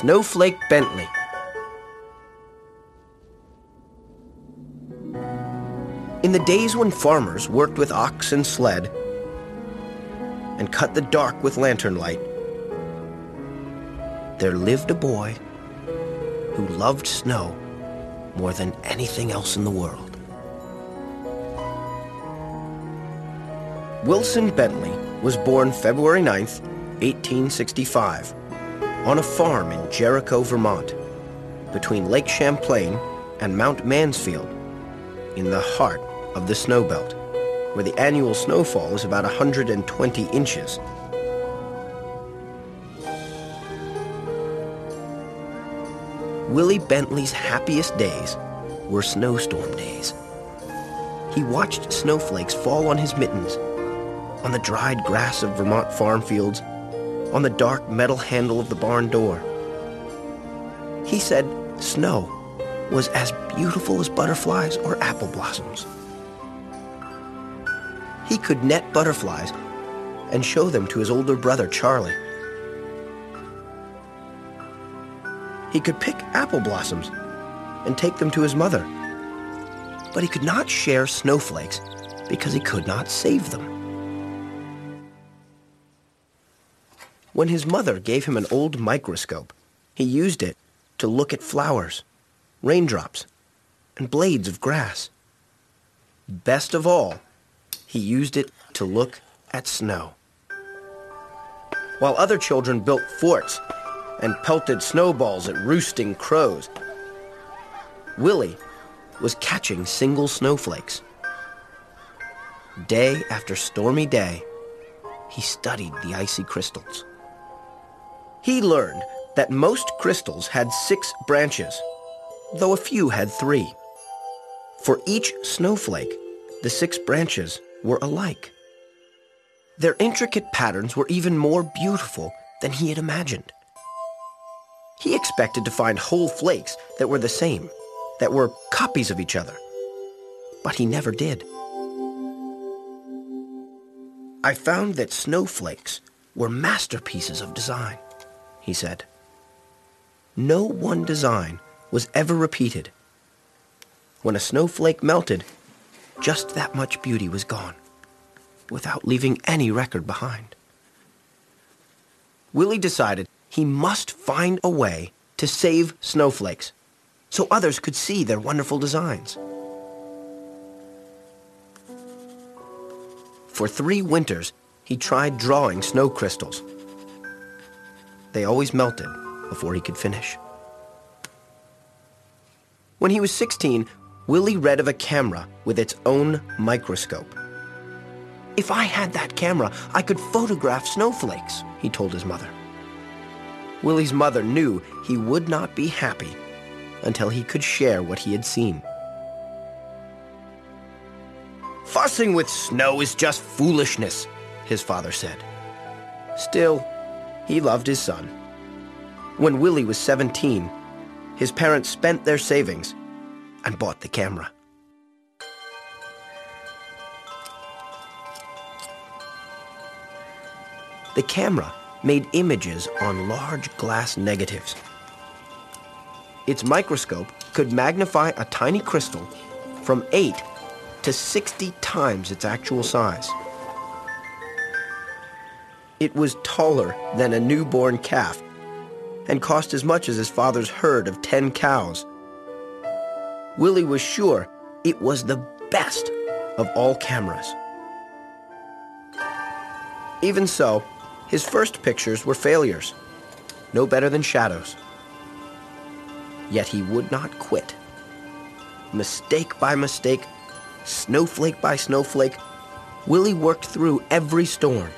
Snowflake Bentley. In the days when farmers worked with ox and sled and cut the dark with lantern light, there lived a boy who loved snow more than anything else in the world. Wilson Bentley was born February 9th, 1865, on a farm in Jericho, Vermont, between Lake Champlain and Mount Mansfield, in the heart of the snow belt, where the annual snowfall is about 120 inches. Willie Bentley's happiest days were snowstorm days. He watched snowflakes fall on his mittens, on the dried grass of Vermont farm fields, on the dark metal handle of the barn door. He said snow was as beautiful as butterflies or apple blossoms. He could net butterflies and show them to his older brother, Charlie. He could pick apple blossoms and take them to his mother. But he could not share snowflakes because he could not save them. When his mother gave him an old microscope, he used it to look at flowers, raindrops, and blades of grass. Best of all, he used it to look at snow. While other children built forts and pelted snowballs at roosting crows, Willie was catching single snowflakes. Day after stormy day, he studied the icy crystals. He learned that most crystals had six branches, though a few had three. For each snowflake, the six branches were alike. Their intricate patterns were even more beautiful than he had imagined. He expected to find whole flakes that were the same, that were copies of each other. But he never did. I found that snowflakes were masterpieces of design, he said. No one design was ever repeated. When a snowflake melted, just that much beauty was gone, without leaving any record behind. Willie decided he must find a way to save snowflakes so others could see their wonderful designs. For three winters, he tried drawing snow crystals. They always melted before he could finish. When he was 16, Willie read of a camera with its own microscope. If I had that camera, I could photograph snowflakes, he told his mother. Willie's mother knew he would not be happy until he could share what he had seen. Fussing with snow is just foolishness, his father said. Still, he loved his son. When Willie was 17, his parents spent their savings and bought the camera. The camera made images on large glass negatives. Its microscope could magnify a tiny crystal from 8 to 60 times its actual size. It was taller than a newborn calf and cost as much as his father's herd of 10 cows. Willie was sure it was the best of all cameras. Even so, his first pictures were failures, no better than shadows. Yet he would not quit. Mistake by mistake, snowflake by snowflake, Willie worked through every storm.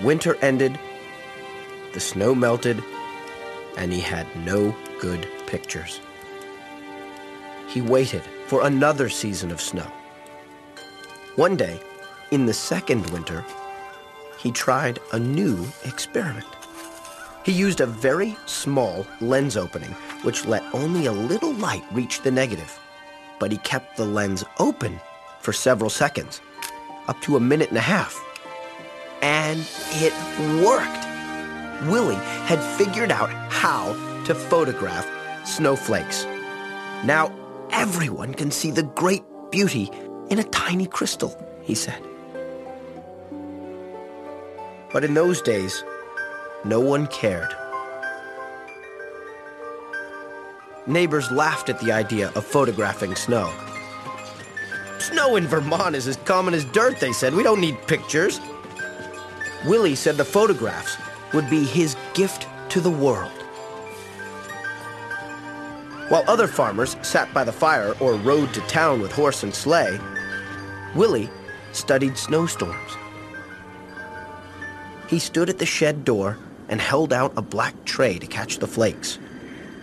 Winter ended, the snow melted, and he had no good pictures. He waited for another season of snow. One day, in the second winter, he tried a new experiment. He used a very small lens opening, which let only a little light reach the negative. But he kept the lens open for several seconds, up to a minute and a half. And it worked. Willie had figured out how to photograph snowflakes. Now everyone can see the great beauty in a tiny crystal, he said. But in those days, no one cared. Neighbors laughed at the idea of photographing snow. Snow in Vermont is as common as dirt, they said. We don't need pictures. Willie said the photographs would be his gift to the world. While other farmers sat by the fire or rode to town with horse and sleigh, Willie studied snowstorms. He stood at the shed door and held out a black tray to catch the flakes.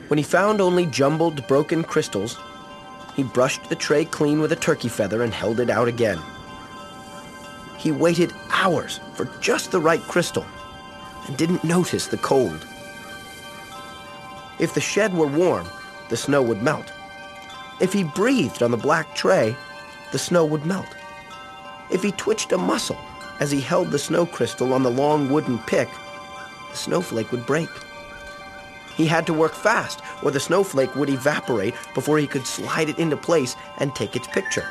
When he found only jumbled, broken crystals, he brushed the tray clean with a turkey feather and held it out again. He waited hours for just the right crystal and didn't notice the cold. If the shed were warm, the snow would melt. If he breathed on the black tray, the snow would melt. If he twitched a muscle as he held the snow crystal on the long wooden pick, the snowflake would break. He had to work fast, or the snowflake would evaporate before he could slide it into place and take its picture.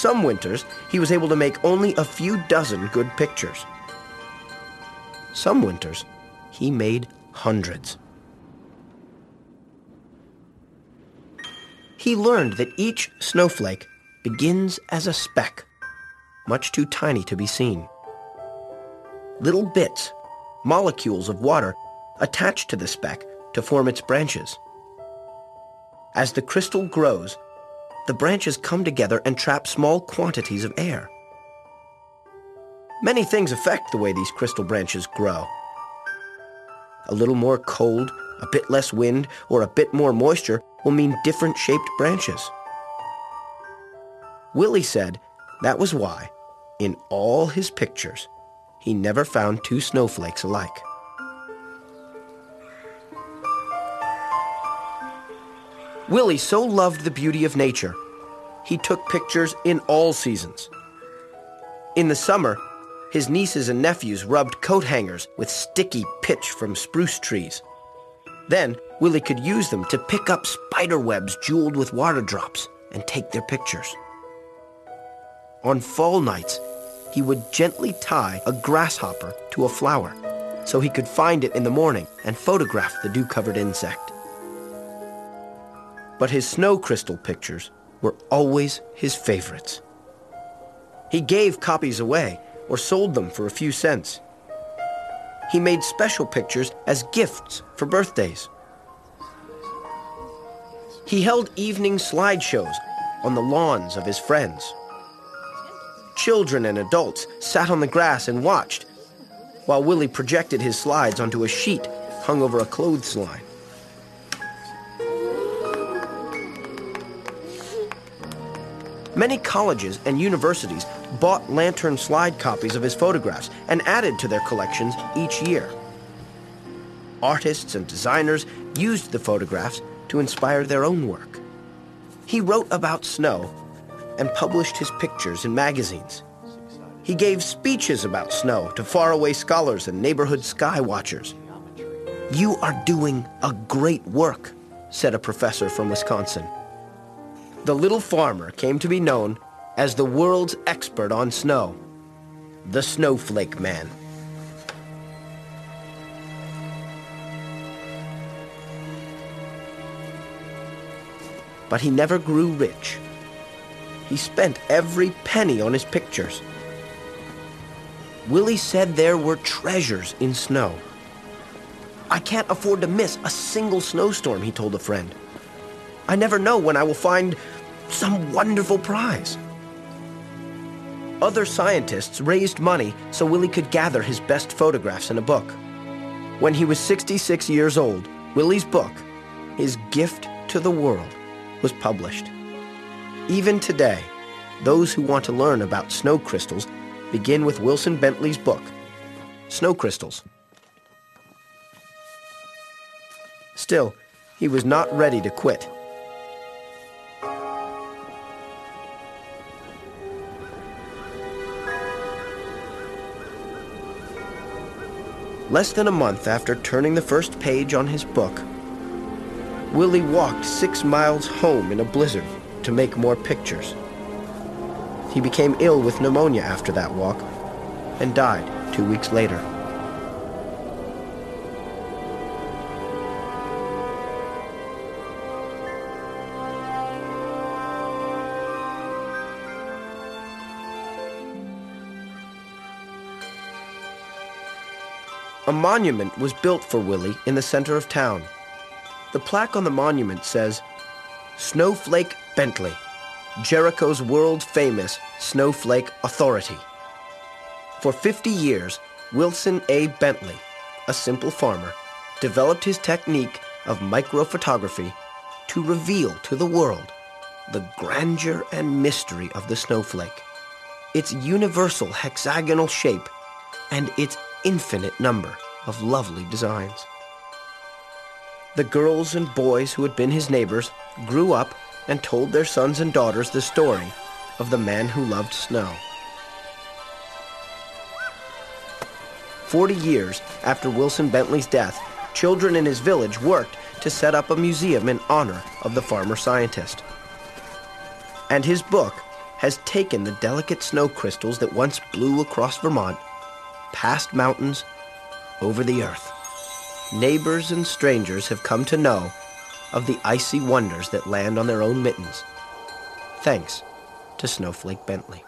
Some winters, he was able to make only a few dozen good pictures. Some winters, he made hundreds. He learned that each snowflake begins as a speck, much too tiny to be seen. Little bits molecules of water attach to the speck to form its branches. As the crystal grows, the branches come together and trap small quantities of air. Many things affect the way these crystal branches grow. A little more cold, a bit less wind, or a bit more moisture will mean different shaped branches. Willie said that was why, in all his pictures, he never found two snowflakes alike. Willie so loved the beauty of nature, he took pictures in all seasons. In the summer, his nieces and nephews rubbed coat hangers with sticky pitch from spruce trees. Then, Willie could use them to pick up spider webs jeweled with water drops and take their pictures. On fall nights, he would gently tie a grasshopper to a flower so he could find it in the morning and photograph the dew-covered insect. But his snow crystal pictures were always his favorites. He gave copies away or sold them for a few cents. He made special pictures as gifts for birthdays. He held evening slideshows on the lawns of his friends. Children and adults sat on the grass and watched, while Willie projected his slides onto a sheet hung over a clothesline. Many colleges and universities bought lantern slide copies of his photographs and added to their collections each year. Artists and designers used the photographs to inspire their own work. He wrote about snow and published his pictures in magazines. He gave speeches about snow to faraway scholars and neighborhood sky watchers. You are doing a great work, said a professor from Wisconsin. The little farmer came to be known as the world's expert on snow, the Snowflake Man. But he never grew rich. He spent every penny on his pictures. Willie said there were treasures in snow. I can't afford to miss a single snowstorm, he told a friend. I never know when I will find some wonderful prize. Other scientists raised money so Willie could gather his best photographs in a book. When he was 66 years old, Willie's book, his gift to the world, was published. Even today, those who want to learn about snow crystals begin with Wilson Bentley's book, Snow Crystals. Still, he was not ready to quit. Less than a month after turning the first page on his book, Willie walked six miles home in a blizzard to make more pictures. He became ill with pneumonia after that walk and died two weeks later. A monument was built for Willie in the center of town. The plaque on the monument says, Snowflake Bentley, Jericho's world famous snowflake authority. For 50 years, Wilson A. Bentley, a simple farmer, developed his technique of microphotography to reveal to the world the grandeur and mystery of the snowflake, its universal hexagonal shape, and its infinite number of lovely designs. The girls and boys who had been his neighbors grew up and told their sons and daughters the story of the man who loved snow. Forty years after Wilson Bentley's death, children in his village worked to set up a museum in honor of the farmer scientist. And his book has taken the delicate snow crystals that once blew across Vermont, past mountains, over the earth. Neighbors and strangers have come to know of the icy wonders that land on their own mittens, thanks to Snowflake Bentley.